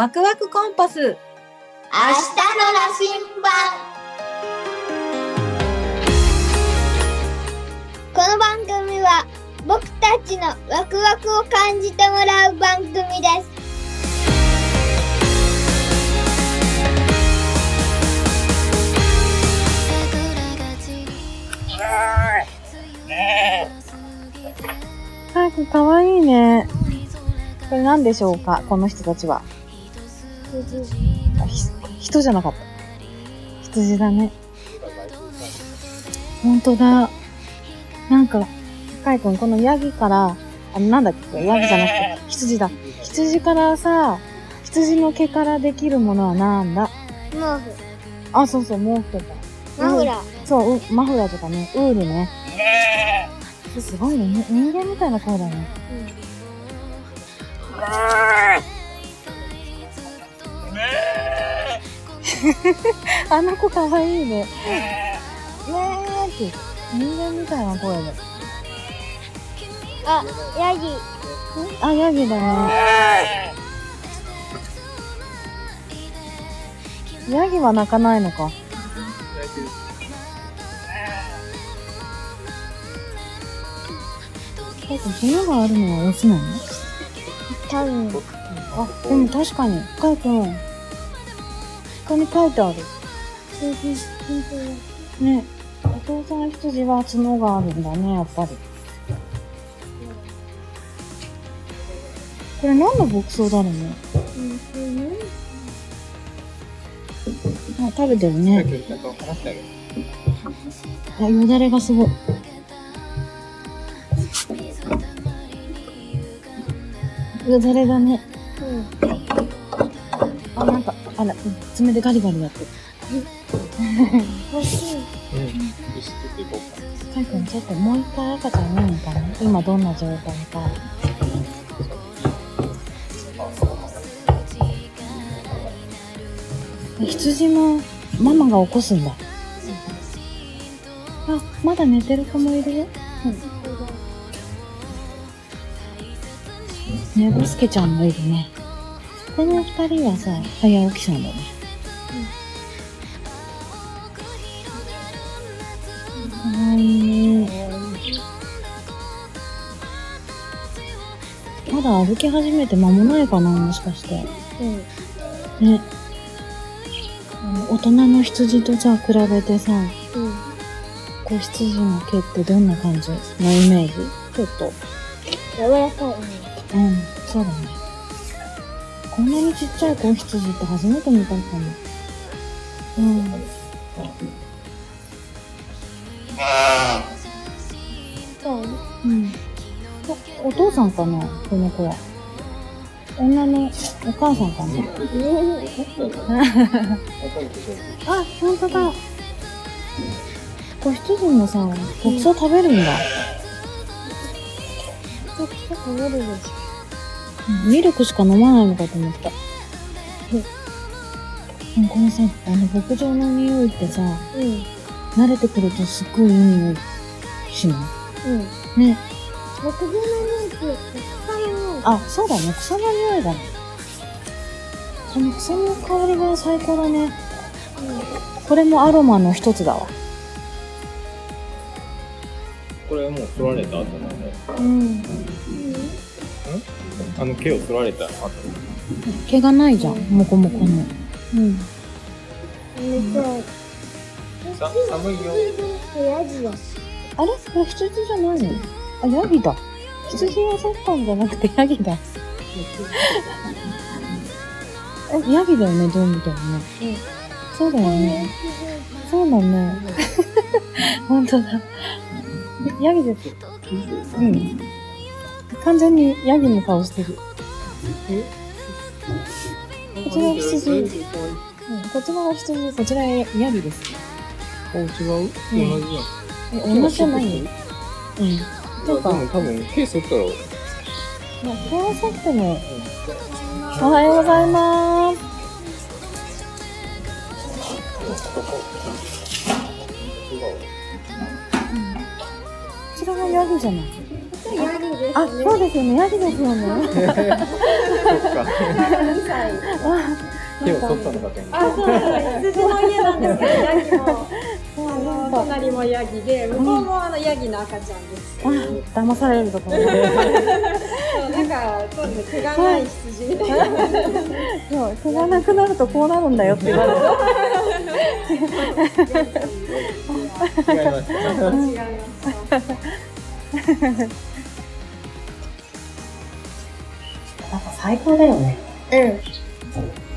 ワクワクコンパス。明日の羅針盤この番組は僕たちのワクワクを感じてもらう番組ですはい、かわいいね。これ何でしょうか？この人たちは。人じゃなかった。羊だね。ほんとだ。なんか、かいくん、このヤギから、あの、なんだっけ？ヤギじゃなくて、羊だ。羊からさ、羊の毛からできるものはなんだ？毛布あ、そうそう、毛布とか。マフラーそう、うマフラーとかね、ウールね。すごいね。に人間みたいな声だね。あの子かわいいね。ねーって、人間みたいな声で。あヤギあ、ヤギだね。ヤギは鳴かないのか。だって角があるのはオスなの？多分あ、でも確かに、カイ君、ここに書いてある。ね、お父さん羊は角があるんだね、やっぱり。これ何の牧草だろうね。あ、食べてるね。あ、よだれがすごい。よだれがね。あ、なんか、あら、うん爪でガリガリやってる。欲しいカイ君ちょっともう一回赤ちゃん見に行かない今どんな状態か。羊もママが起こすんだ。あ、まだ寝てる子もいる？よ。ねぼすけちゃんもいるね。この二人はさ、早起きさんだね。かわいい。まだ歩き始めて間もないかな、もしかして。うんね。大人の羊とさ、比べてさ、うん子羊の毛ってどんな感じ？のイメージ？ちょっと。柔らかいねうん、そうだね。こんなにちっちゃい子羊って初めて見たかも。うん。そううん。おお父さんかなこの子は。女のお母さんかなあ、ほんとだ。子羊もさ、牧草食べるんだ。ちょっと食べるでしミルクしか飲まないのかと思った。うんこのさ、あの牧場の匂いってさ、ょうん慣れてくるとすっごいいい匂いしない？うんね。牧場の匂いって草の匂いあ、そうだね。草の匂いだね。その草の香りが最高だね。これもアロマの一つだわ。これはもう取られた後なのうん。あの毛を取られた後毛がないじゃん。もこもこの。うん。寒いよあヤギはあれ？これ羊じゃないの？あ、ヤギだ。羊はそったんじゃなくてヤギだ。え、ヤギだよね、どう見てもね。うんそうだよね。そうだね。本当だ。ヤギです。うん。完全にヤギの顔してる。こちら羊。うん、こちらが羊、こちらヤギです。あ違う、同じやんえ、同じじゃない？よ。うん。ていうか、でも多分毛剃ったらまあ、こうさっても、おはようございます。こちらがヤギじゃない？あ、そうですよね。ヤギですよね。そっか。2歳。手を取ったのかとあ、そうなんです。羊の家なんですけど、ヤギも、あの、隣もヤギで、向こうもあの、ヤギの赤ちゃんです。あ、騙されるところ。そう、なんか、そうですね、毛がない羊みたいな。そう、毛がなくなるとこうなるんだよって言われる。た。違いました。違います。最高だよね。うん。